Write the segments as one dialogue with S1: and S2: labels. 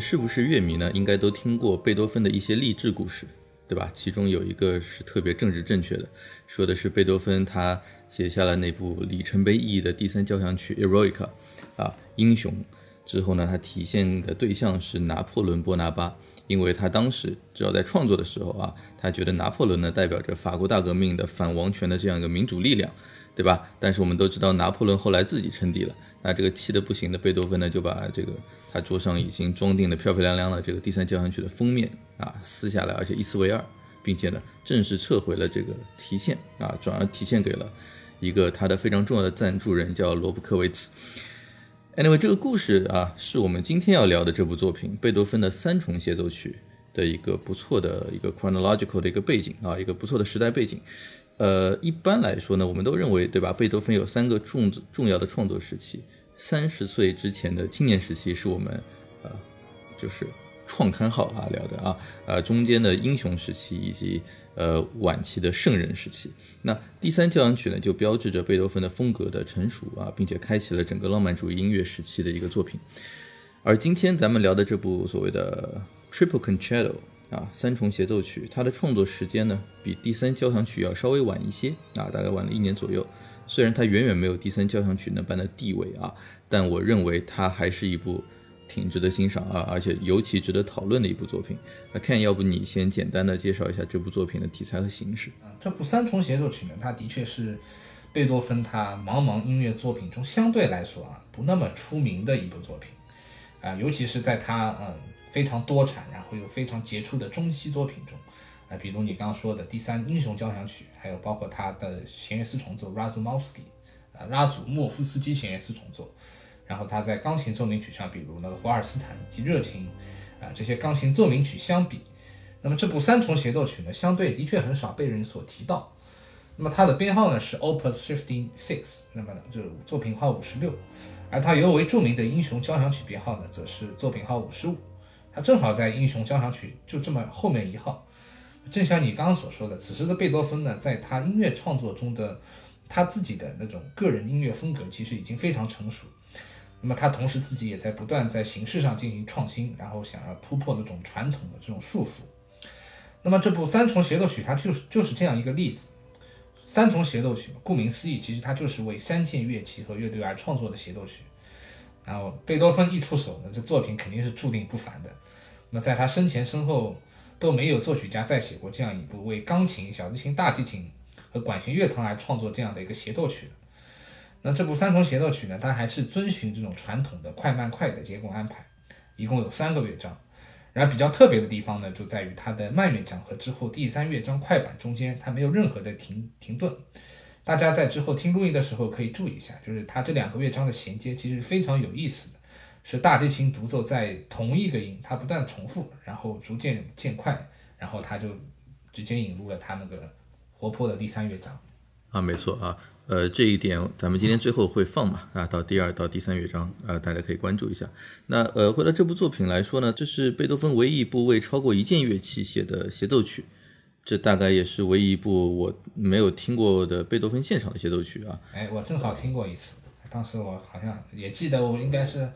S1: 是不是乐迷呢？应该都听过贝多芬的一些励志故事，对吧？其中有一个是特别政治正确的，说的是贝多芬他写下了那部里程碑意义的第三交响曲《Eroica》，啊，英雄。之后呢，他体现的对象是拿破仑·波拿巴，因为他当时只要在创作的时候啊，他觉得拿破仑呢代表着法国大革命的反王权的这样一个民主力量，对吧？但是我们都知道拿破仑后来自己称帝了，那这个气得不行的贝多芬呢，就把这个他桌上已经装订的漂漂亮亮的这个第三交响曲的封面啊撕下来，而且一撕为二，并且呢正式撤回了这个提现啊，转而提现给了一个他的非常重要的赞助人，叫罗布科维茨。Anyway，这个故事啊，是我们今天要聊的这部作品——贝多芬的三重协奏曲的一个不错的一个 chronological 的一个背景啊，一个不错的时代背景。呃，一般来说呢，我们都认为，对吧？贝多芬有三个重重要的创作时期：三十岁之前的青年时期是我们呃，就是创刊号啊聊的啊，呃，中间的英雄时期以及呃晚期的圣人时期。那第三交响曲呢，就标志着贝多芬的风格的成熟啊，并且开启了整个浪漫主义音乐时期的一个作品。而今天咱们聊的这部所谓的 Triple Concerto 啊，三重协奏曲，它的创作时间呢，比第三交响曲要稍微晚一些啊，大概晚了一年左右。虽然它远远没有第三交响曲那般的地位啊，但我认为它还是一部。挺值得欣赏啊，而且尤其值得讨论的一部作品。那 Ken，要不你先简单的介绍一下这部作品的题材和形式？
S2: 啊，这部三重协奏曲呢，它的确是贝多芬他茫茫音乐作品中相对来说啊不那么出名的一部作品啊，尤其是在他嗯非常多产，然后又非常杰出的中期作品中啊，比如你刚刚说的第三英雄交响曲，还有包括他的弦乐四重奏 Razumovsky 啊拉祖莫夫斯基弦乐四重奏。然后他在钢琴奏鸣曲上，比如那个华尔斯坦以及热情，啊这些钢琴奏鸣曲相比，那么这部三重协奏曲呢，相对的确很少被人所提到。那么它的编号呢是 Opus Fifty Six，那么呢就是作品号五十六，而它尤为著名的英雄交响曲编号呢，则是作品号五十五，正好在英雄交响曲就这么后面一号。正像你刚刚所说的，此时的贝多芬呢，在他音乐创作中的他自己的那种个人音乐风格，其实已经非常成熟。那么他同时自己也在不断在形式上进行创新，然后想要突破那种传统的这种束缚。那么这部三重协奏曲它就是就是这样一个例子。三重协奏曲，顾名思义，其实它就是为三件乐器和乐队而创作的协奏曲。然后贝多芬一出手呢，这作品肯定是注定不凡的。那在他生前身后都没有作曲家再写过这样一部为钢琴、小提琴、大提琴和管弦乐团而创作这样的一个协奏曲。那这部三重协奏曲呢，它还是遵循这种传统的快慢快的结构安排，一共有三个乐章。然后比较特别的地方呢，就在于它的慢乐章和之后第三乐章快板中间，它没有任何的停停顿。大家在之后听录音的时候可以注意一下，就是它这两个乐章的衔接其实非常有意思的，是大提琴独奏在同一个音，它不断重复，然后逐渐渐快，然后它就直接引入了它那个活泼的第三乐章。
S1: 啊，没错啊，呃，这一点咱们今天最后会放嘛，啊，到第二到第三乐章，啊，大家可以关注一下。那呃，回到这部作品来说呢，这是贝多芬唯一一部为超过一件乐器写的协奏曲，这大概也是唯一一部我没有听过的贝多芬现场的协奏曲啊。
S2: 哎，我正好听过一次，当时我好像也记得，我应该是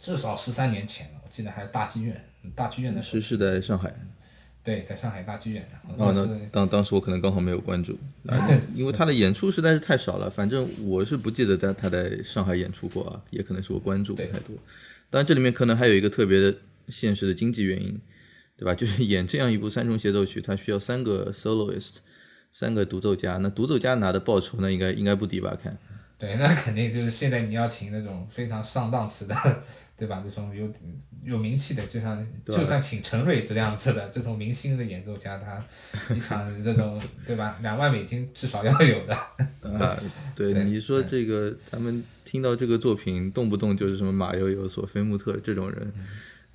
S2: 至少十三年前了，我记得还是大剧院，大剧院的时候，
S1: 是是在上海。
S2: 对，在上海大剧院。然
S1: 哦，那
S2: 后当时
S1: 当当时我可能刚好没有关注，啊因为他的演出实在是太少了。反正我是不记得在他在上海演出过啊，也可能是我关注不太多。当然，这里面可能还有一个特别的现实的经济原因，对吧？就是演这样一部三重协奏曲，它需要三个 soloist，三个独奏家。那独奏家拿的报酬那，应该应该不低吧？看，
S2: 对，那肯定就是现在你要请那种非常上档次的，对吧？这种有有名气的，就像就算请陈瑞这样子的这种明星的演奏家，他一场 这种对吧，两万美金至少要有的。
S1: 啊，对，
S2: 对
S1: 你说这个，咱们听到这个作品，动不动就是什么马友友、索菲穆特这种人，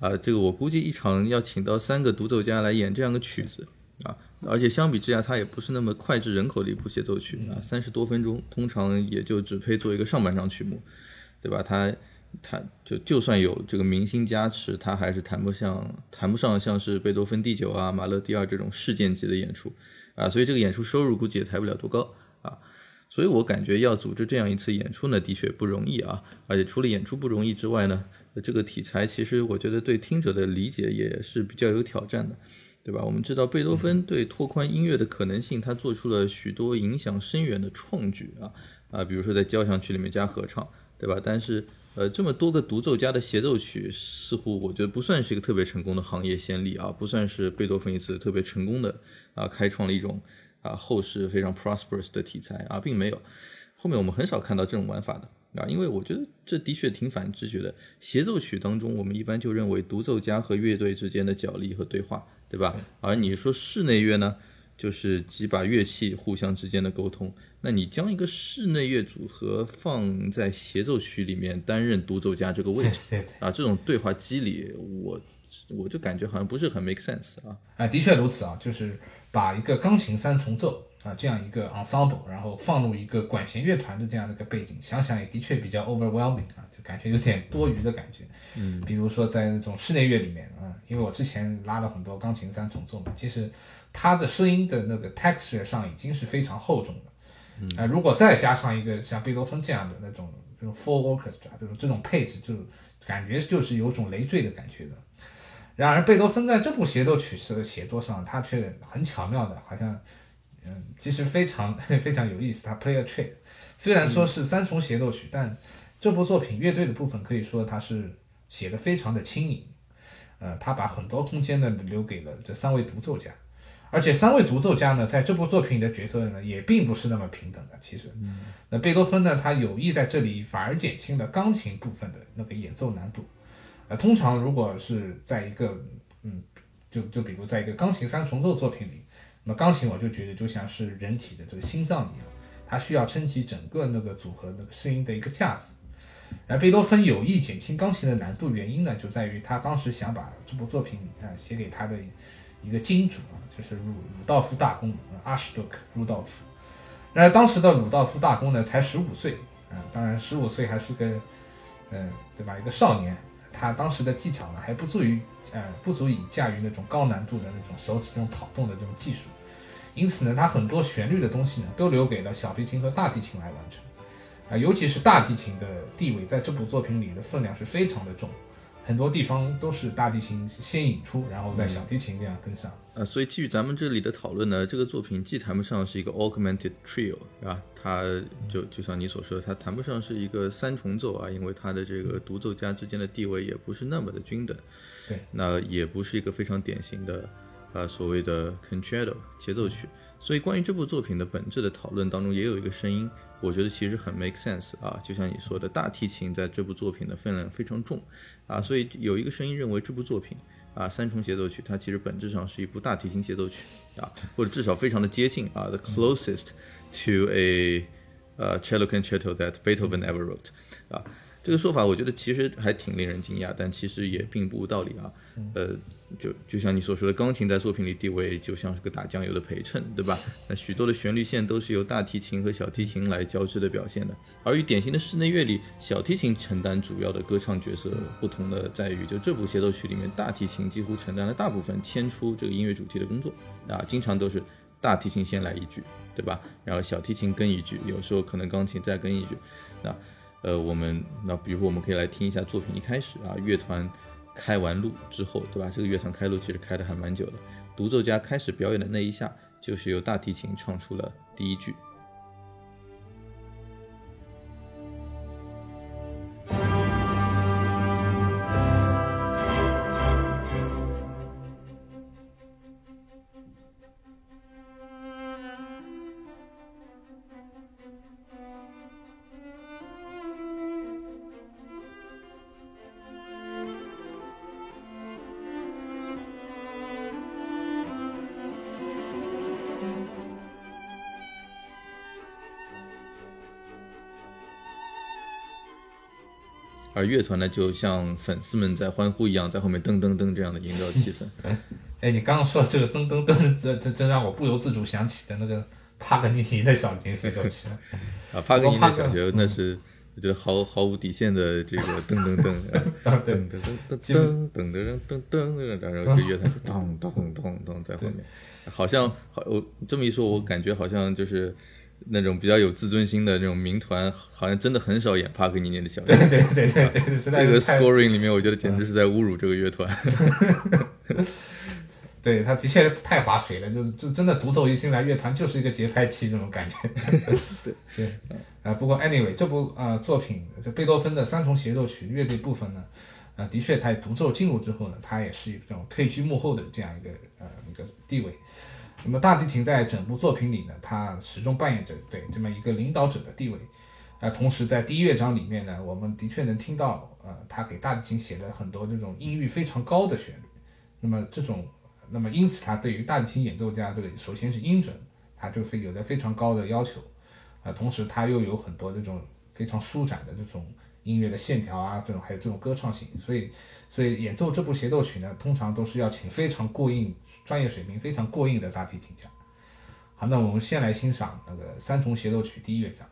S1: 啊，这个我估计一场要请到三个独奏家来演这样的曲子啊，而且相比之下，它也不是那么脍炙人口的一部协奏曲啊，三十多分钟，通常也就只配做一个上半场曲目，对吧？它它就就算有这个明星加持，他还是谈不上谈不上像是贝多芬第九啊、马勒第二这种事件级的演出啊，所以这个演出收入估计也抬不了多高啊。所以我感觉要组织这样一次演出呢，的确不容易啊。而且除了演出不容易之外呢，这个题材其实我觉得对听者的理解也是比较有挑战的，对吧？我们知道贝多芬对拓宽音乐的可能性，他做出了许多影响深远的创举啊啊，比如说在交响曲里面加合唱，对吧？但是呃，这么多个独奏家的协奏曲，似乎我觉得不算是一个特别成功的行业先例啊，不算是贝多芬一次特别成功的啊，开创了一种啊后世非常 prosperous 的题材啊，并没有。后面我们很少看到这种玩法的啊，因为我觉得这的确挺反直觉的。协奏曲当中，我们一般就认为独奏家和乐队之间的角力和对话，对吧？而你说室内乐呢，就是几把乐器互相之间的沟通。那你将一个室内乐组合放在协奏曲里面担任独奏家这个位置
S2: 对对
S1: 啊，这种对话机理，我我就感觉好像不是很 make sense 啊。
S2: 啊，的确如此啊，就是把一个钢琴三重奏啊这样一个 ensemble，然后放入一个管弦乐团的这样的一个背景，想想也的确比较 overwhelming 啊，就感觉有点多余的感觉。嗯，比如说在那种室内乐里面啊，因为我之前拉了很多钢琴三重奏嘛，其实它的声音的那个 texture 上已经是非常厚重的。嗯，啊、如果再加上一个像贝多芬这样的那种这种 full orchestra 这种这种配置，就感觉就是有种累赘的感觉的。然而，贝多芬在这部协奏曲式的写作上，他却很巧妙的，好像，嗯，其实非常 非常有意思。他 play a trick，虽然说是三重协奏曲，但这部作品乐队的部分可以说他是写的非常的轻盈。呃，他把很多空间呢留给了这三位独奏家，而且三位独奏家呢，在这部作品里的角色呢，也并不是那么平等的。其实，那贝多芬呢，他有意在这里反而减轻了钢琴部分的那个演奏难度。呃，通常如果是在一个嗯，就就比如在一个钢琴三重奏作品里，那么钢琴我就觉得就像是人体的这个心脏一样，它需要撑起整个那个组合那个声音的一个架子。而贝多芬有意减轻钢琴的难度，原因呢就在于他当时想把这部作品啊写给他的一个金主啊，就是鲁鲁道夫大公阿什多克鲁道夫。然而当时的鲁道夫大公呢才十五岁啊，当然十五岁还是个嗯、对吧一个少年。他当时的技巧呢还不足以呃不足以驾驭那种高难度的那种手指这种跑动的这种技术，因此呢，他很多旋律的东西呢都留给了小提琴和大提琴来完成，啊、尤其是大提琴的地位在这部作品里的分量是非常的重，很多地方都是大提琴先引出，然后再小提琴这样跟上。
S1: 呃，所以基于咱们这里的讨论呢，这个作品既谈不上是一个 augmented trio，是吧？它就就像你所说的，它谈不上是一个三重奏啊，因为它的这个独奏家之间的地位也不是那么的均等。
S2: 对，
S1: 那也不是一个非常典型的呃所谓的 concerto 协奏曲。所以关于这部作品的本质的讨论当中，也有一个声音，我觉得其实很 make sense 啊，就像你说的，大提琴在这部作品的分量非常重啊，所以有一个声音认为这部作品。啊，三重协奏曲，它其实本质上是一部大提琴协奏曲啊，或者至少非常的接近啊，the closest to a 呃 cello concerto that Beethoven ever wrote 啊，这个说法我觉得其实还挺令人惊讶，但其实也并不无道理啊。呃，就就像你所说的，钢琴在作品里地位就像是个打酱油的陪衬，对吧？那许多的旋律线都是由大提琴和小提琴来交织的表现的。而与典型的室内乐里，小提琴承担主要的歌唱角色不同的在于，就这部协奏曲里面，大提琴几乎承担了大部分牵出这个音乐主题的工作啊，经常都是大提琴先来一句，对吧？然后小提琴跟一句，有时候可能钢琴再跟一句，那。呃，我们那比如，我们可以来听一下作品一开始啊，乐团开完路之后，对吧？这个乐团开路其实开的还蛮久的，独奏家开始表演的那一下，就是由大提琴唱出了第一句。乐团呢，就像粉丝们在欢呼一样，在后面噔噔噔这样的营造气氛。
S2: 哎，你刚刚说这个噔噔噔，这这真让我不由自主想起的那个帕格尼尼的小提协奏曲。
S1: 啊，帕格尼尼的小提那是我觉得毫毫无底线的这个噔噔噔，噔噔噔噔噔噔噔噔噔噔，然后这乐团咚咚咚咚在后面，好像好我这么一说，我感觉好像就是。那种比较有自尊心的那种民团，好像真的很少演帕格尼尼的小
S2: 对对对对对，
S1: 这个 scoring 里面，我觉得简直是在侮辱这个乐团。
S2: 对，他的确太划水了，就就真的独奏一进来，乐团就是一个节拍器这种感觉。
S1: 对
S2: 对，啊，不过 anyway 这部呃作品，就贝多芬的三重协奏曲乐队部分呢，呃，的确他独奏进入之后呢，他也是一种退居幕后的这样一个呃一个地位。那么大提琴在整部作品里呢，它始终扮演着对这么一个领导者的地位，啊，同时在第一乐章里面呢，我们的确能听到，呃，他给大提琴写了很多这种音域非常高的旋律，那么这种，那么因此他对于大提琴演奏家这个首先是音准，他就非有着非常高的要求，啊，同时他又有很多这种非常舒展的这种音乐的线条啊，这种还有这种歌唱性，所以，所以演奏这部协奏曲呢，通常都是要请非常过硬。专业水平非常过硬的大提琴家。好，那我们先来欣赏那个三重协奏曲第一乐章。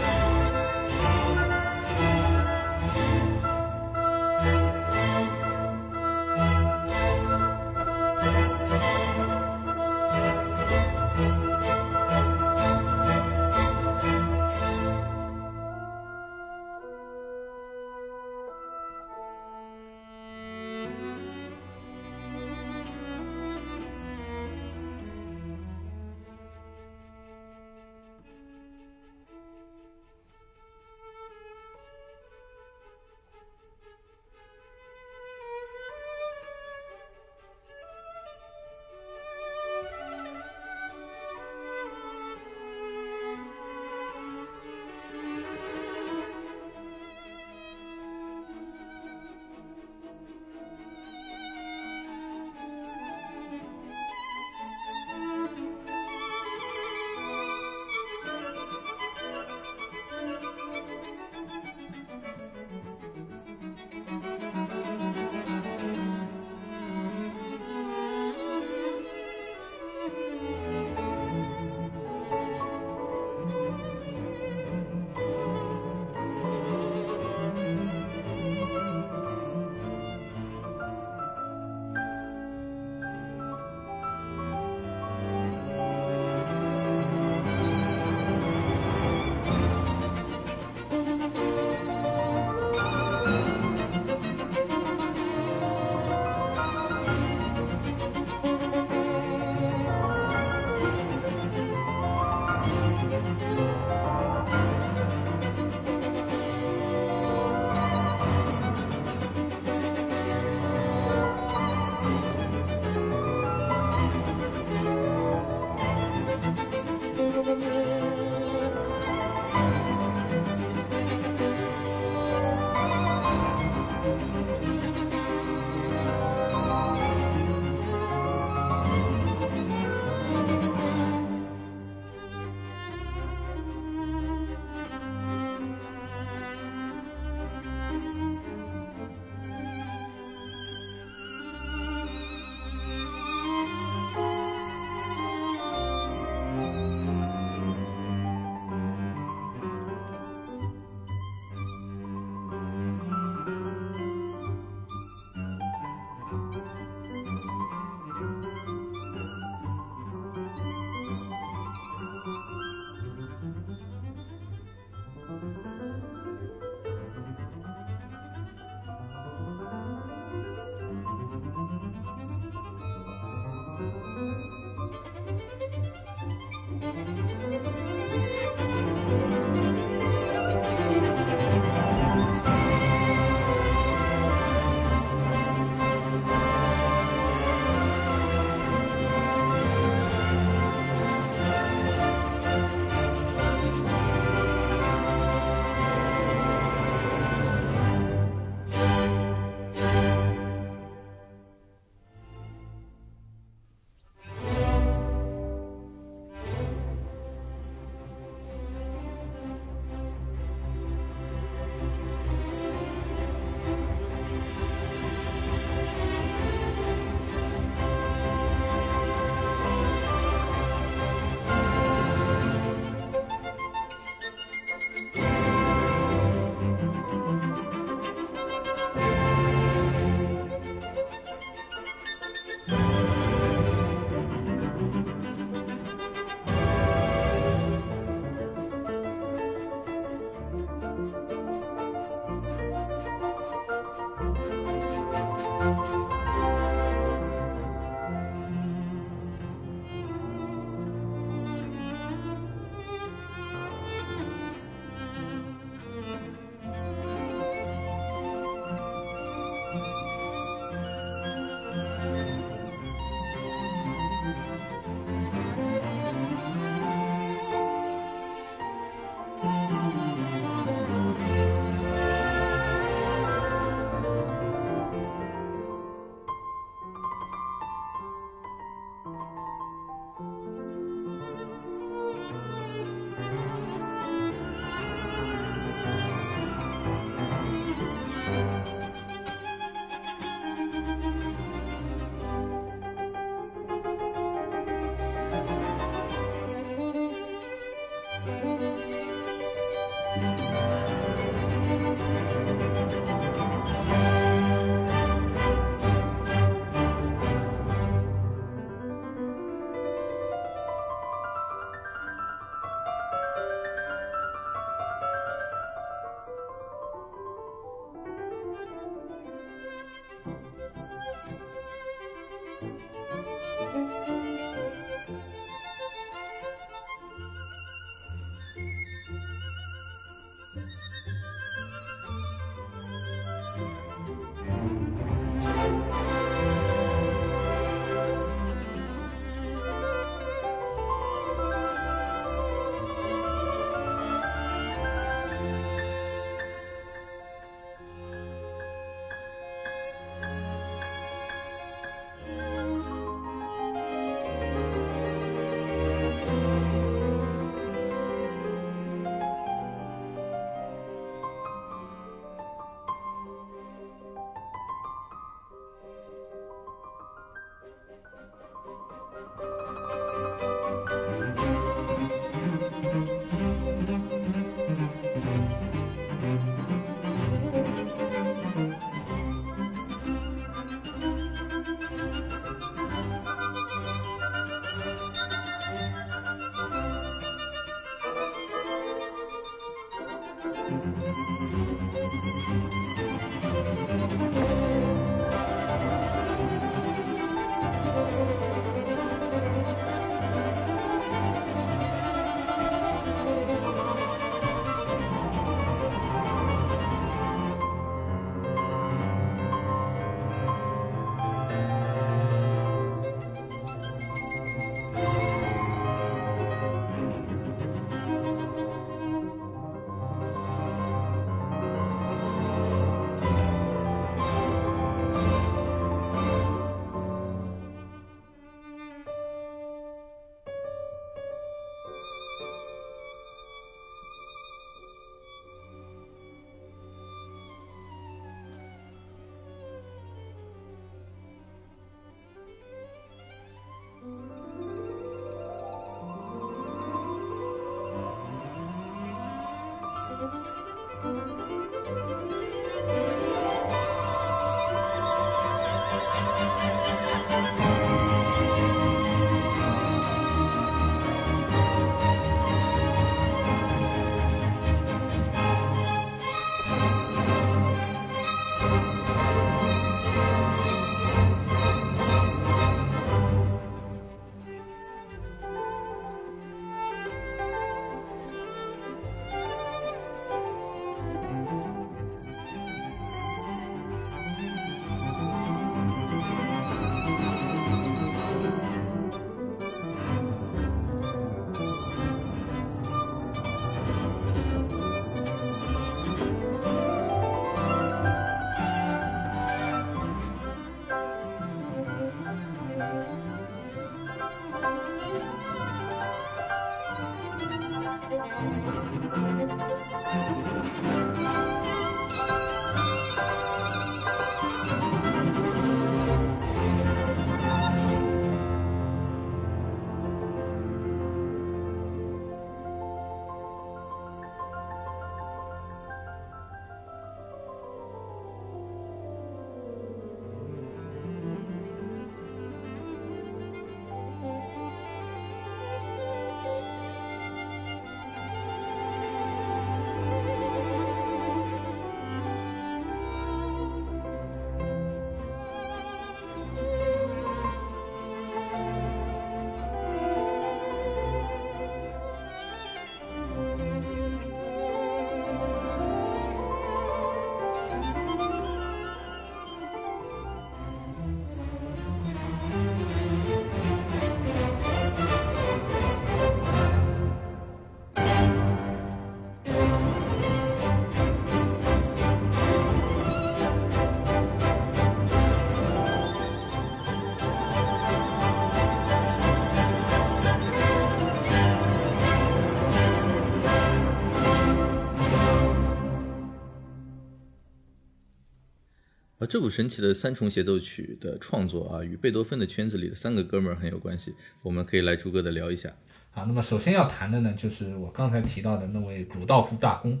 S1: 这部神奇的三重协奏曲的创作啊，与贝多芬的圈子里的三个哥们儿很有关系，我们可以来逐个的聊一下。
S2: 啊，那么首先要谈的呢，就是我刚才提到的那位鲁道夫大公。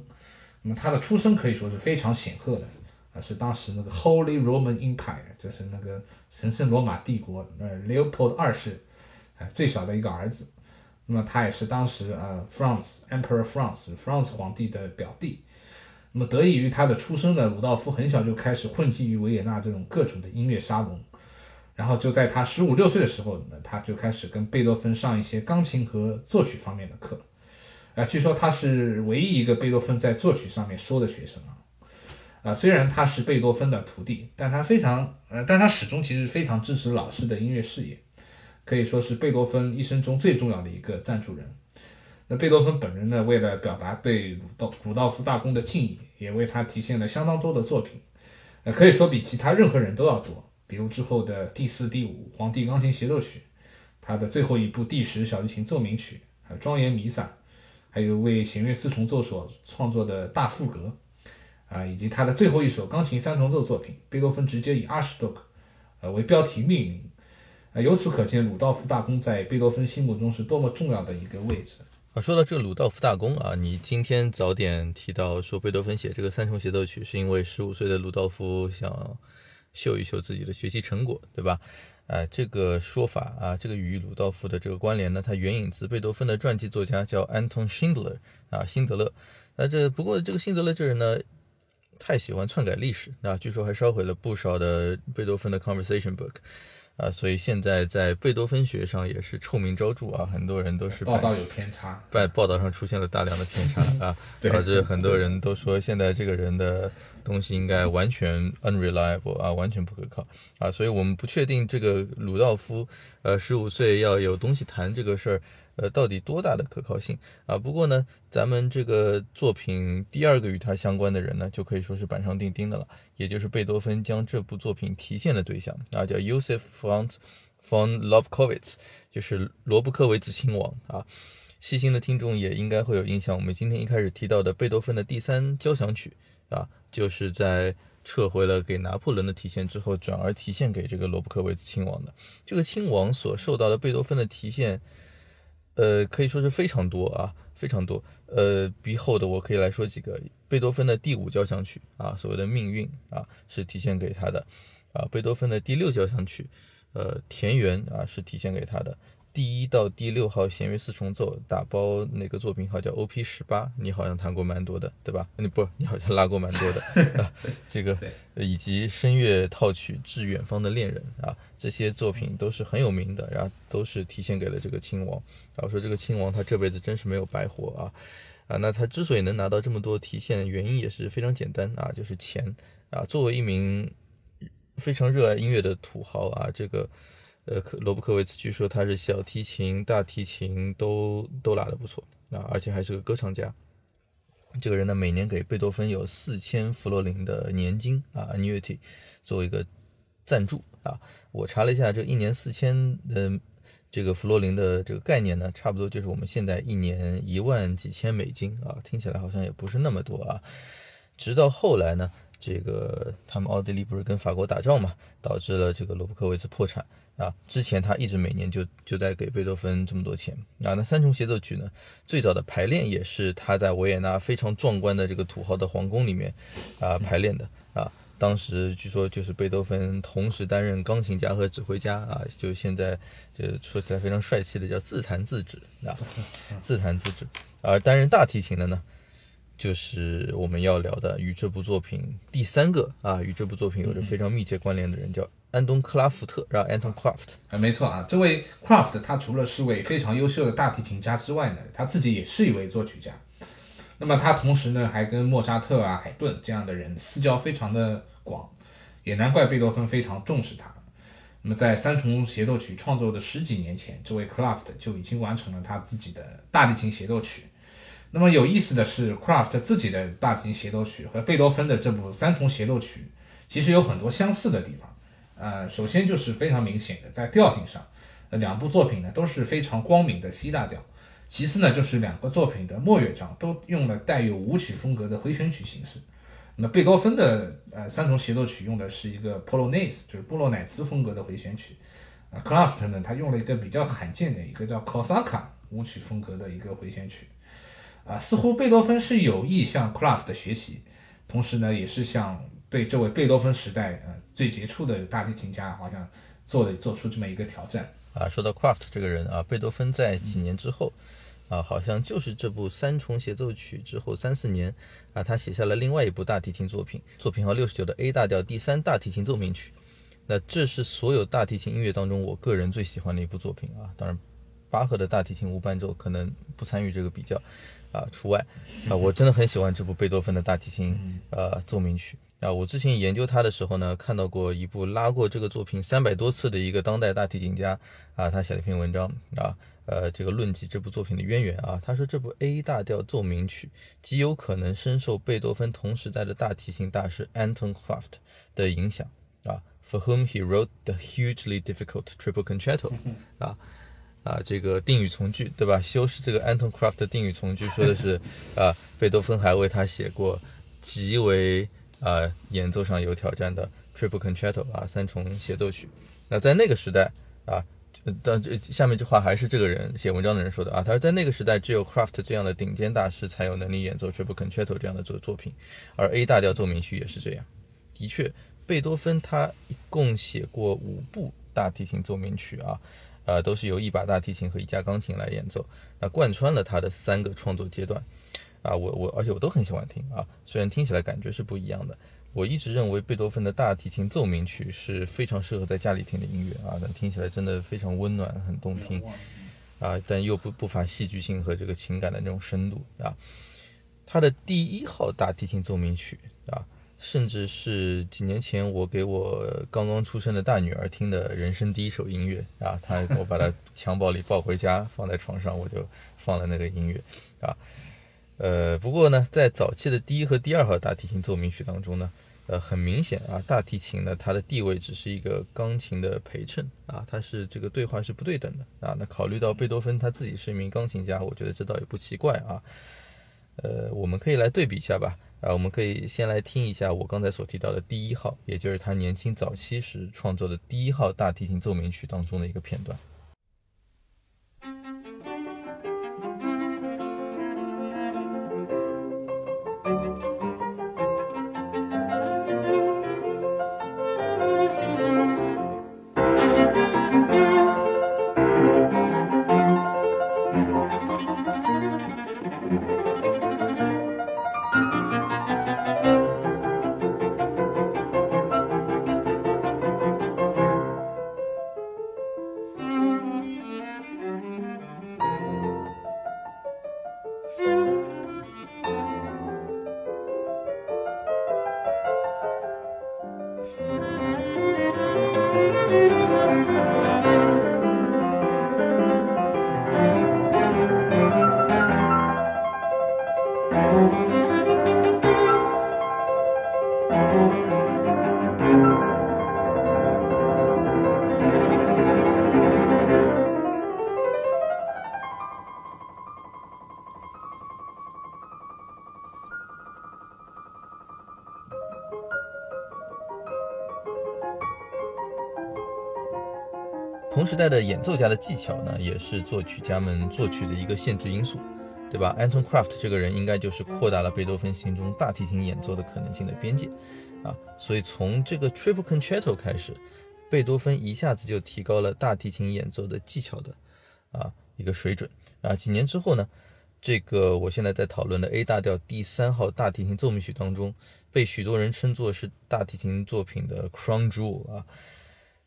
S2: 那么他的出生可以说是非常显赫的，啊，是当时那个 Holy Roman Empire，就是那个神圣罗马帝国，呃，Leopold 二世，啊，最小的一个儿子。那么他也是当时呃，France Emperor France，France 皇帝的表弟。那么得益于他的出生呢，鲁道夫很小就开始混迹于维也纳这种各种的音乐沙龙，然后就在他十五六岁的时候呢，他就开始跟贝多芬上一些钢琴和作曲方面的课，啊，据说他是唯一一个贝多芬在作曲上面说的学生啊，啊，虽然他是贝多芬的徒弟，但他非常呃，但他始终其实非常支持老师的音乐事业，可以说是贝多芬一生中最重要的一个赞助人。那贝多芬本人呢，为了表达对鲁道鲁道夫大公的敬意，也为他体现了相当多的作品，呃，可以说比其他任何人都要多。比如之后的第四、第五皇帝钢琴协奏曲，他的最后一部第十小提琴奏鸣曲，还有庄严弥撒，还有为弦乐四重奏所创作的大赋格，啊，以及他的最后一首钢琴三重奏作品，贝多芬直接以阿什多克，呃为标题命名，啊，由此可见鲁道夫大公在贝多芬心目中是多么重要的一个位置。
S1: 啊，说到这个鲁道夫大公啊，你今天早点提到说贝多芬写这个三重协奏曲是因为十五岁的鲁道夫想秀一秀自己的学习成果，对吧？哎，这个说法啊，这个与鲁道夫的这个关联呢，它援引自贝多芬的传记作家叫 Anton Schindler 啊，辛德勒。那这不过这个辛德勒这人呢，太喜欢篡改历史啊，据说还烧毁了不少的贝多芬的 conversation book。啊，所以现在在贝多芬学上也是臭名昭著啊，很多人都是
S2: 报道有偏差，
S1: 在报道上出现了大量的偏差 啊，导致很多人都说现在这个人的东西应该完全 unreliable 啊，完全不可靠啊，所以我们不确定这个鲁道夫呃十五岁要有东西谈这个事儿。呃，到底多大的可靠性啊？不过呢，咱们这个作品第二个与他相关的人呢，就可以说是板上钉钉的了，也就是贝多芬将这部作品提现的对象啊，叫 Josef Franz von Lobkowitz，就是罗布克维兹亲王啊。细心的听众也应该会有印象，我们今天一开始提到的贝多芬的第三交响曲啊，就是在撤回了给拿破仑的体现之后，转而提现给这个罗布克维兹亲王的。这个亲王所受到的贝多芬的提现。呃，可以说是非常多啊，非常多。呃，比后的我可以来说几个，贝多芬的第五交响曲啊，所谓的命运啊，是体现给他的啊。贝多芬的第六交响曲，呃，田园啊，是体现给他的。第一到第六号弦乐四重奏打包那个作品号叫 O.P. 十八，你好像弹过蛮多的，对吧？你不，你好像拉过蛮多的 啊。这个以及声乐套曲《致远方的恋人》啊，这些作品都是很有名的，然后都是体现给了这个亲王。然后说这个亲王他这辈子真是没有白活啊啊！那他之所以能拿到这么多提现，原因也是非常简单啊，就是钱啊。作为一名非常热爱音乐的土豪啊，这个。呃，罗布克维茨据说他是小提琴、大提琴都都拉得不错啊，而且还是个歌唱家。这个人呢，每年给贝多芬有四千弗洛林的年金啊，annuity，作为一个赞助啊。我查了一下，这一年四千的这个弗洛林的这个概念呢，差不多就是我们现在一年一万几千美金啊，听起来好像也不是那么多啊。直到后来呢，这个他们奥地利不是跟法国打仗嘛，导致了这个罗布克维茨破产。啊，之前他一直每年就就在给贝多芬这么多钱啊。那三重协奏曲呢，最早的排练也是他在维也纳非常壮观的这个土豪的皇宫里面啊排练的啊。当时据说就是贝多芬同时担任钢琴家和指挥家啊，就现在就说起来非常帅气的叫自弹自指啊，自弹自指。而担任大提琴的呢，就是我们要聊的与这部作品第三个啊，与这部作品有着非常密切关联的人叫。安东·克拉福特，然后 Anton Craft
S2: 啊，没错啊，这位 Craft 他除了是位非常优秀的大提琴家之外呢，他自己也是一位作曲家。那么他同时呢，还跟莫扎特啊、海顿这样的人私交非常的广，也难怪贝多芬非常重视他。那么在三重协奏曲创作的十几年前，这位 Kraft 就已经完成了他自己的大提琴协奏曲。那么有意思的是，Kraft 自己的大提琴协奏曲和贝多芬的这部三重协奏曲其实有很多相似的地方。呃，首先就是非常明显的在调性上，呃，两部作品呢都是非常光明的 C 大调。其次呢，就是两个作品的末乐章都用了带有舞曲风格的回旋曲形式。那贝多芬的呃三重协奏曲用的是一个 Polonaise，就是布洛乃茨风格的回旋曲。啊 c l a s t 呢，他用了一个比较罕见的一个叫 c o s a k a 舞曲风格的一个回旋曲。啊，似乎贝多芬是有意向 c l a f t 学习，同时呢，也是向对这位贝多芬时代呃。最杰出的大提琴家，好像做了做出这么一个挑战
S1: 啊。说到 Craft 这个人啊，贝多芬在几年之后啊，好像就是这部三重协奏曲之后三四年啊，他写下了另外一部大提琴作品，作品号六十九的 A 大调第三大提琴奏鸣曲。那这是所有大提琴音乐当中我个人最喜欢的一部作品啊。当然，巴赫的大提琴无伴奏可能不参与这个比较啊，除外啊。我真的很喜欢这部贝多芬的大提琴呃奏鸣曲。啊，我之前研究他的时候呢，看到过一部拉过这个作品三百多次的一个当代大提琴家啊，他写了一篇文章啊，呃，这个论及这部作品的渊源啊，他说这部 A 大调奏鸣曲极有可能深受贝多芬同时代的大提琴大师 Anton Kraft 的影响啊，For whom he wrote the hugely difficult Triple Concerto 啊啊，这个定语从句对吧？修饰这个 Anton Kraft 的定语从句说的是 啊，贝多芬还为他写过极为啊，演奏上有挑战的 Triple Concerto 啊，三重协奏曲。那在那个时代啊，但这下面这话还是这个人写文章的人说的啊，他说在那个时代，只有 Craft 这样的顶尖大师才有能力演奏 Triple Concerto 这样的作作品，而 A 大调奏鸣曲也是这样。的确，贝多芬他一共写过五部大提琴奏鸣曲啊，呃，都是由一把大提琴和一架钢琴来演奏，那贯穿了他的三个创作阶段啊，我我而且我都很喜欢听啊，虽然听起来感觉是不一样的。我一直认为贝多芬的大提琴奏鸣曲是非常适合在家里听的音乐啊，但听起来真的非常温暖，很动听啊，但又不不乏戏剧性和这个情感的那种深度啊。他的第一号大提琴奏鸣曲啊，甚至是几年前我给我刚刚出生的大女儿听的人生第一首音乐啊，她我把她襁褓里抱回家，放在床上，我就放了那个音乐啊。呃，不过呢，在早期的第一和第二号大提琴奏鸣曲当中呢，呃，很明显啊，大提琴呢它的地位只是一个钢琴的陪衬啊，它是这个对话是不对等的啊。那考虑到贝多芬他自己是一名钢琴家，我觉得这倒也不奇怪啊。呃，我们可以来对比一下吧啊，我们可以先来听一下我刚才所提到的第一号，也就是他年轻早期时创作的第一号大提琴奏鸣曲当中的一个片段。时代的演奏家的技巧呢，也是作曲家们作曲的一个限制因素，对吧？Anton Kraft 这个人应该就是扩大了贝多芬心中大提琴演奏的可能性的边界啊。所以从这个 Triple Concerto 开始，贝多芬一下子就提高了大提琴演奏的技巧的啊一个水准啊。几年之后呢，这个我现在在讨论的 A 大调第三号大提琴奏鸣曲当中，被许多人称作是大提琴作品的 Crown Jewel 啊。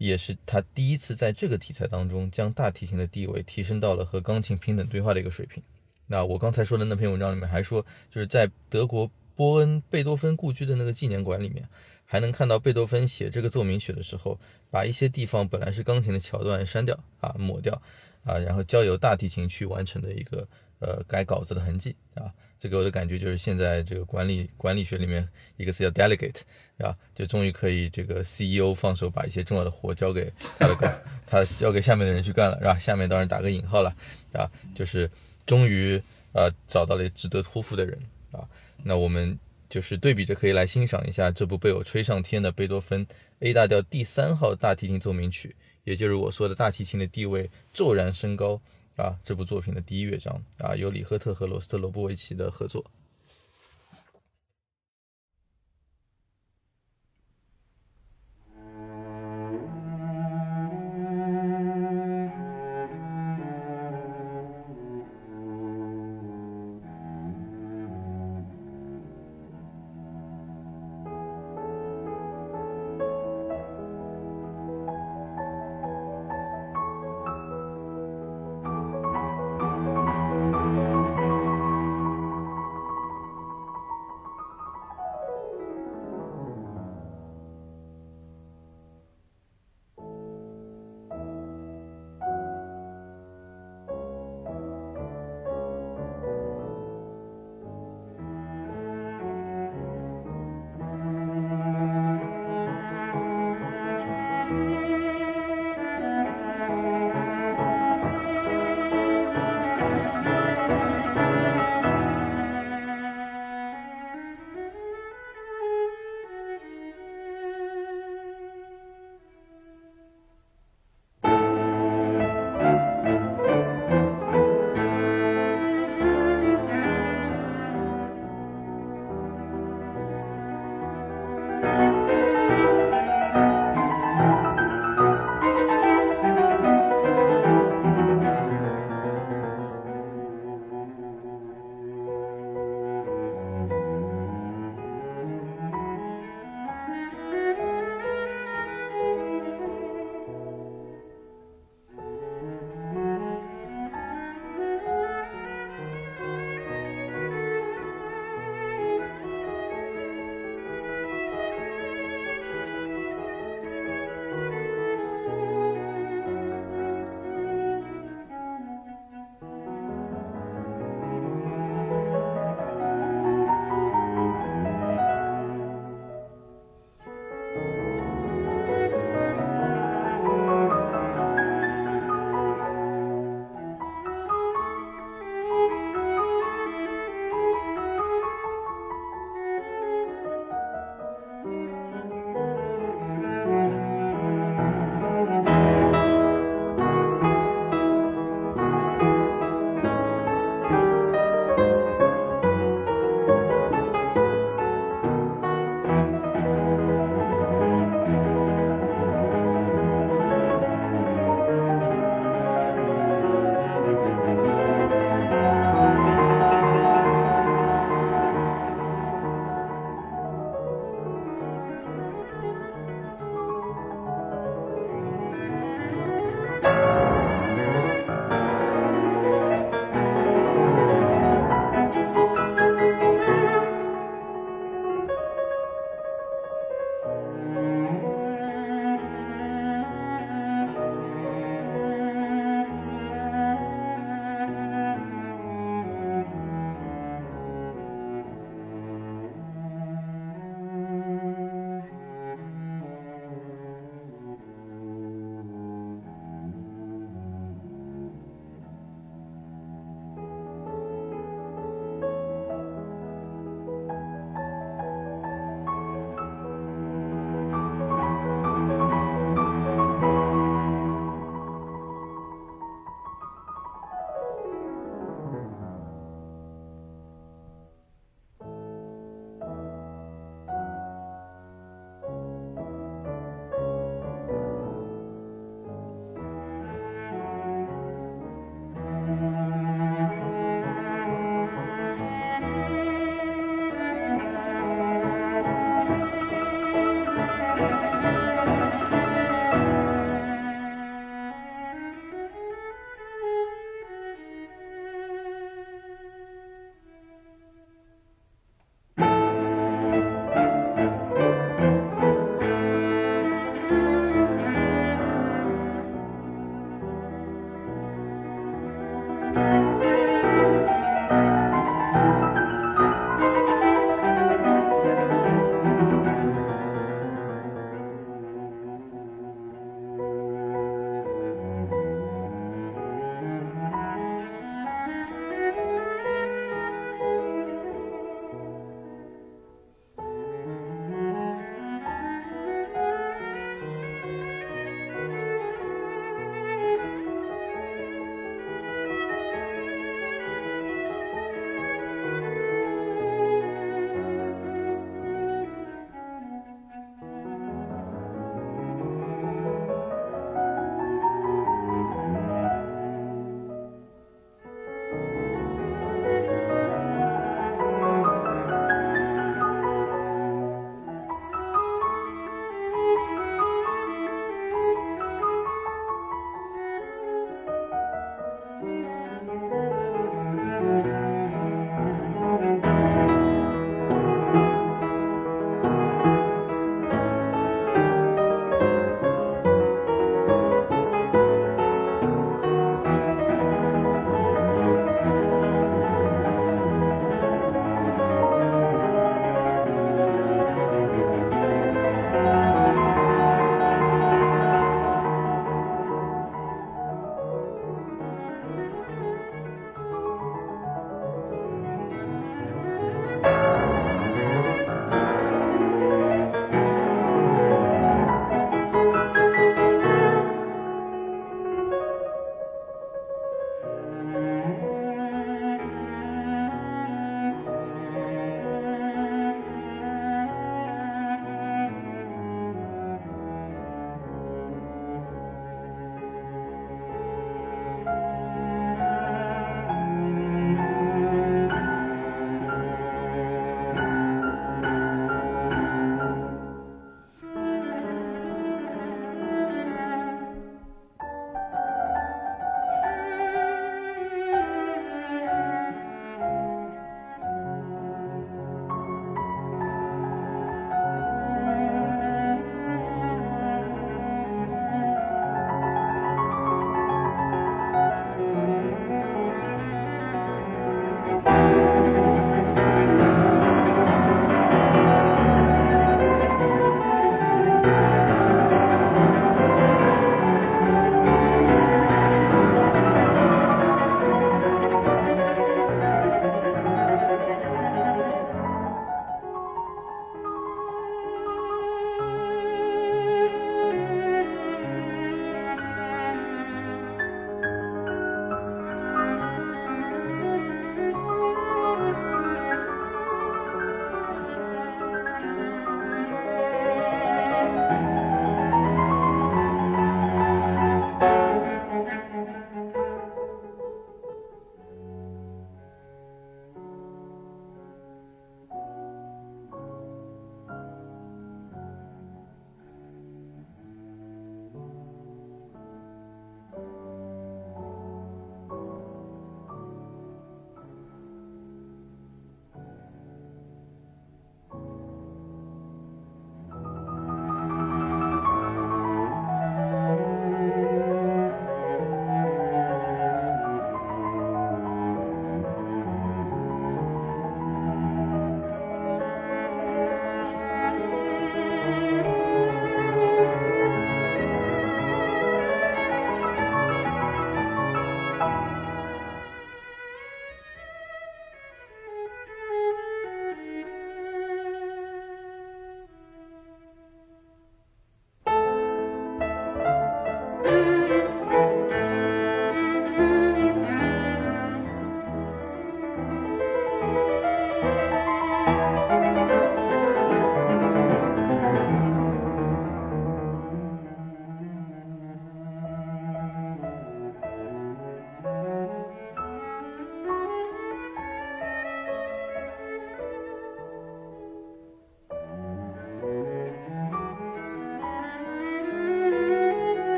S1: 也是他第一次在这个题材当中将大提琴的地位提升到了和钢琴平等对话的一个水平。那我刚才说的那篇文章里面还说，就是在德国波恩贝多芬故居的那个纪念馆里面，还能看到贝多芬写这个奏鸣曲的时候，把一些地方本来是钢琴的桥段删掉啊、抹掉啊，然后交由大提琴去完成的一个呃改稿子的痕迹啊。这给我的感觉就是现在这个管理管理学里面一个词叫 delegate，啊，就终于可以这个 CEO 放手把一些重要的活交给他的干，他交给下面的人去干了，是吧？下面当然打个引号了，啊，就是终于啊找到了值得托付的人啊。那我们就是对比着可以来欣赏一下这部被我吹上天的贝多芬 A 大调第三号大提琴奏鸣曲，也就是我说的大提琴的地位骤然升高。啊，这部作品的第一乐章啊，由里赫特和罗斯特罗波维奇的合作。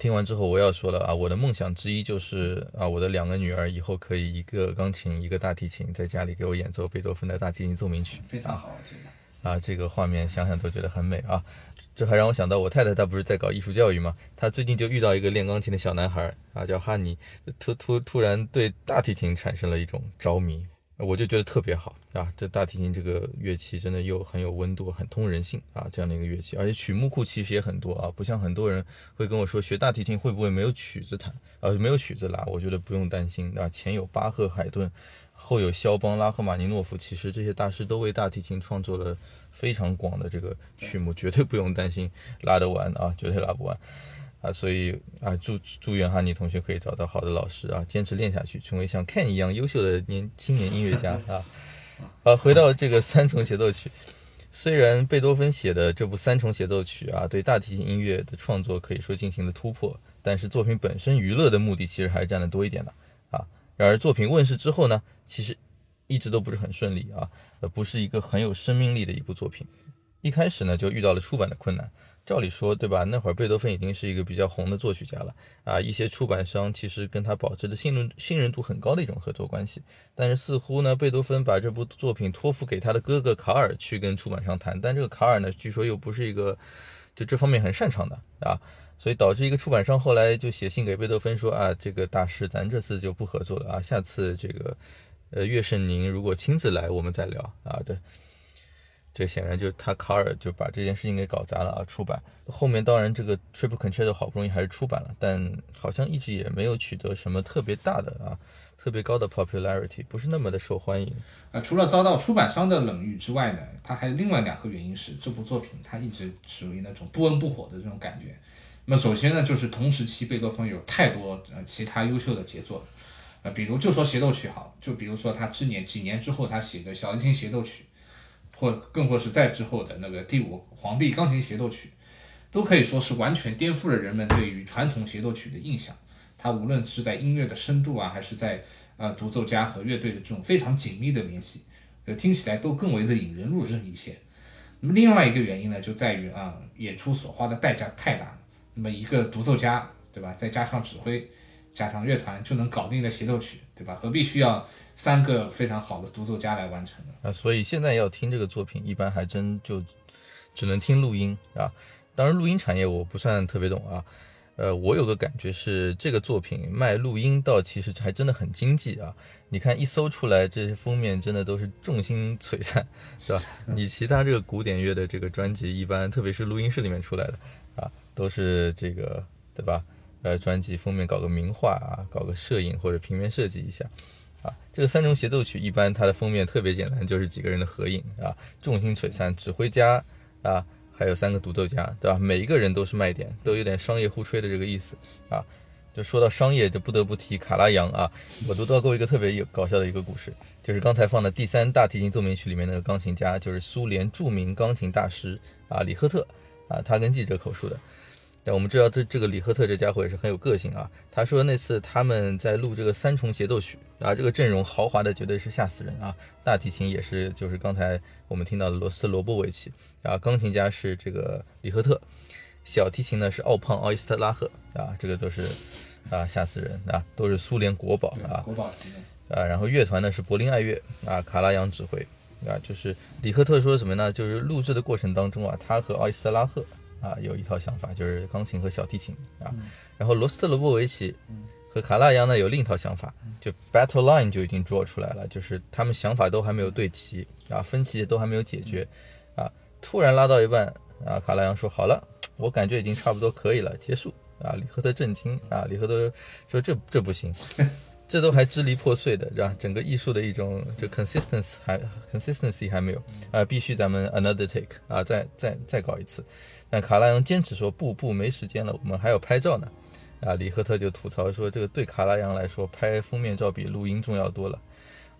S1: 听完之后我要说了啊，我的梦想之一就是啊，我的两个女儿以后可以一个钢琴，一个大提琴，在家里给我演奏贝多芬的大提琴奏鸣曲。
S2: 非常好，这个。
S1: 啊，这个画面想想都觉得很美啊！这还让我想到我太太，她不是在搞艺术教育吗？她最近就遇到一个练钢琴的小男孩啊，叫哈尼，突突突然对大提琴产生了一种着迷，我就觉得特别好啊！这大提琴这个乐器真的又很有温度，很通人性啊，这样的一个乐器，而且曲目库其实也很多啊，不像很多人会跟我说学大提琴会不会没有曲子弹啊，没有曲子拉？我觉得不用担心啊，前有巴赫、海顿。后有肖邦、拉赫玛尼诺夫，其实这些大师都为大提琴创作了非常广的这个曲目，绝对不用担心拉得完啊，绝对拉不完啊！所以啊，祝祝愿哈尼同学可以找到好的老师啊，坚持练下去，成为像 Ken 一样优秀的年青年音乐家啊！啊，回到这个三重协奏曲，虽然贝多芬写的这部三重协奏曲啊，对大提琴音乐的创作可以说进行了突破，但是作品本身娱乐的目的其实还是占的多一点的啊。然而作品问世之后呢，其实一直都不是很顺利啊，呃，不是一个很有生命力的一部作品。一开始呢就遇到了出版的困难。照理说，对吧？那会儿贝多芬已经是一个比较红的作曲家了啊，一些出版商其实跟他保持的信任信任度很高的一种合作关系。但是似乎呢，贝多芬把这部作品托付给他的哥哥卡尔去跟出版商谈，但这个卡尔呢，据说又不是一个就这方面很擅长的啊。所以导致一个出版商后来就写信给贝多芬说啊，这个大师，咱这次就不合作了啊，下次这个，呃，乐圣您如果亲自来，我们再聊啊。对，这显然就是他卡尔就把这件事情给搞砸了啊。出版后面当然这个 Triple Concert 好不容易还是出版了，但好像一直也没有取得什么特别大的啊，特别高的 popularity，不是那么的受欢迎。
S2: 啊，除了遭到出版商的冷遇之外呢，他还有另外两个原因是这部作品它一直属于那种不温不火的这种感觉。那么首先呢，就是同时期贝多芬有太多呃其他优秀的杰作，呃，比如就说协奏曲好，就比如说他之年几年之后他写的小提琴协奏曲，或更或是再之后的那个第五皇帝钢琴协奏曲，都可以说是完全颠覆了人们对于传统协奏曲的印象。它无论是在音乐的深度啊，还是在呃独奏家和乐队的这种非常紧密的联系，呃，听起来都更为的引人入胜一些。那么另外一个原因呢，就在于啊，演出所花的代价太大了。那么一个独奏家，对吧？再加上指挥，加上乐团，就能搞定的协奏曲，对吧？何必需要三个非常好的独奏家来完成的？
S1: 啊，所以现在要听这个作品，一般还真就只能听录音啊。当然，录音产业我不算特别懂啊。呃，我有个感觉是，这个作品卖录音倒其实还真的很经济啊。你看一搜出来，这些封面真的都是众星璀璨，是吧？你其他这个古典乐的这个专辑，一般特别是录音室里面出来的啊。都是这个对吧？呃，专辑封面搞个名画啊，搞个摄影或者平面设计一下啊。这个三重协奏曲一般它的封面特别简单，就是几个人的合影啊，众星璀璨，指挥家啊，还有三个独奏家，对吧？每一个人都是卖点，都有点商业互吹的这个意思啊。就说到商业，就不得不提卡拉扬啊。我读到过一个特别有搞笑的一个故事，就是刚才放的第三大提琴奏鸣曲里面那个钢琴家，就是苏联著名钢琴大师啊，李赫特啊，他跟记者口述的。但我们知道，这这个李赫特这家伙也是很有个性啊。他说那次他们在录这个三重协奏曲啊，这个阵容豪华的绝对是吓死人啊。大提琴也是，就是刚才我们听到的罗斯罗波维奇啊，钢琴家是这个李赫特，小提琴呢是奥胖奥伊斯特拉赫啊，这个都是啊吓死人啊，都是苏联国宝啊，
S2: 国宝级
S1: 的啊。然后乐团呢是柏林爱乐啊，卡拉扬指挥啊，就是李赫特说什么呢？就是录制的过程当中啊，他和奥伊斯特拉赫。啊，有一套想法，就是钢琴和小提琴啊。然后罗斯特罗波维奇和卡拉扬呢有另一套想法，就 battle line 就已经 draw 出来了，就是他们想法都还没有对齐啊，分歧都还没有解决啊。突然拉到一半啊，卡拉扬说好了，我感觉已经差不多可以了，结束啊。李赫特震惊啊，李赫特说这这不行，这都还支离破碎的，是吧？整个艺术的一种就 consistency 还 consistency 还没有啊，必须咱们 another take 啊，再再再搞一次。但卡拉扬坚持说不不没时间了，我们还要拍照呢。啊，李赫特就吐槽说，这个对卡拉扬来说，拍封面照比录音重要多了。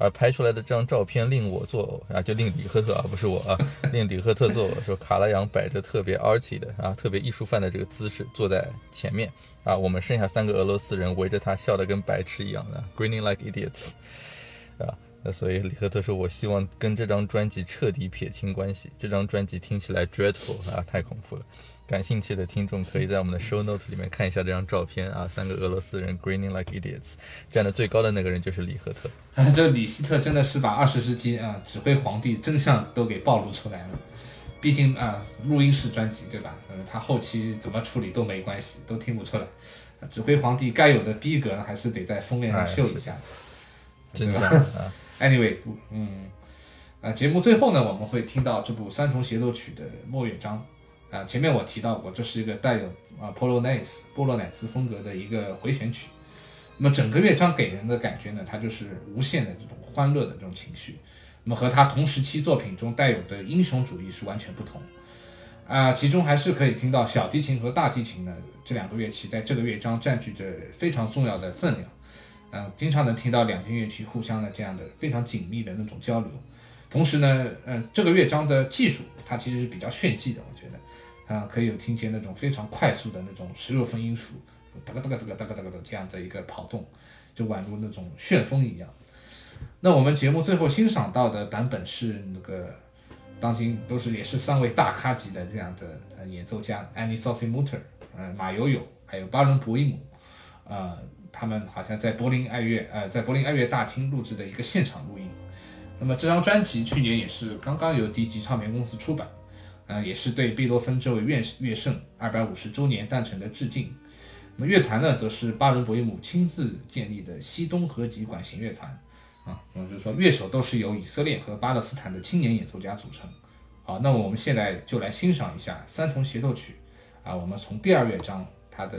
S1: 而拍出来的这张照片令我作呕啊，就令李赫特啊，不是我啊，令李赫特作呕。说卡拉扬摆着特别 arty 的啊，特别艺术范的这个姿势坐在前面啊，我们剩下三个俄罗斯人围着他笑得跟白痴一样的，grinning like idiots 啊。那所以李赫特说：“我希望跟这张专辑彻底撇清关系。这张专辑听起来 dreadful 啊，太恐怖了。感兴趣的听众可以在我们的 show note 里面看一下这张照片啊，三个俄罗斯人 grinning like idiots，站得最高的那个人就是李赫特。
S2: 啊这李希特真的是把二十世纪啊指挥皇帝真相都给暴露出来了。毕竟啊，录音室专辑对吧？嗯，他后期怎么处理都没关系，都听不出来。指挥皇帝该有的逼格还是得在封面上秀一下。
S1: 真相啊。”
S2: Anyway，嗯，啊，节目最后呢，我们会听到这部三重协奏曲的末乐章，啊，前面我提到过，这是一个带有啊波罗奈斯波罗乃兹风格的一个回旋曲，那么整个乐章给人的感觉呢，它就是无限的这种欢乐的这种情绪，那么和他同时期作品中带有的英雄主义是完全不同，啊，其中还是可以听到小提琴和大提琴呢这两个乐器在这个乐章占据着非常重要的分量。嗯，经常能听到两件乐器互相的这样的非常紧密的那种交流，同时呢，嗯，这个乐章的技术它其实是比较炫技的，我觉得，啊，可以有听见那种非常快速的那种十六分音符，哒个哒个哒个哒个哒个的这样的一个跑动，就宛如那种旋风一样。那我们节目最后欣赏到的版本是那个当今都是也是三位大咖级的这样的演奏家，Annie Sophie Mutter，呃，马友友，还有巴伦博伊姆，呃。他们好像在柏林爱乐，呃，在柏林爱乐大厅录制的一个现场录音。那么这张专辑去年也是刚刚由 d 级唱片公司出版，呃，也是对贝多芬这位乐乐圣二百五十周年诞辰的致敬。那么乐团呢，则是巴伦博伊姆亲自建立的西东合集管弦乐团，啊，那么就是说乐手都是由以色列和巴勒斯坦的青年演奏家组成。好，那我们现在就来欣赏一下三重协奏曲，啊，我们从第二乐章它的。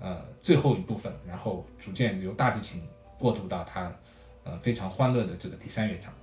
S2: 呃，最后一部分，然后逐渐由大提琴过渡到它，呃，非常欢乐的这个第三乐章。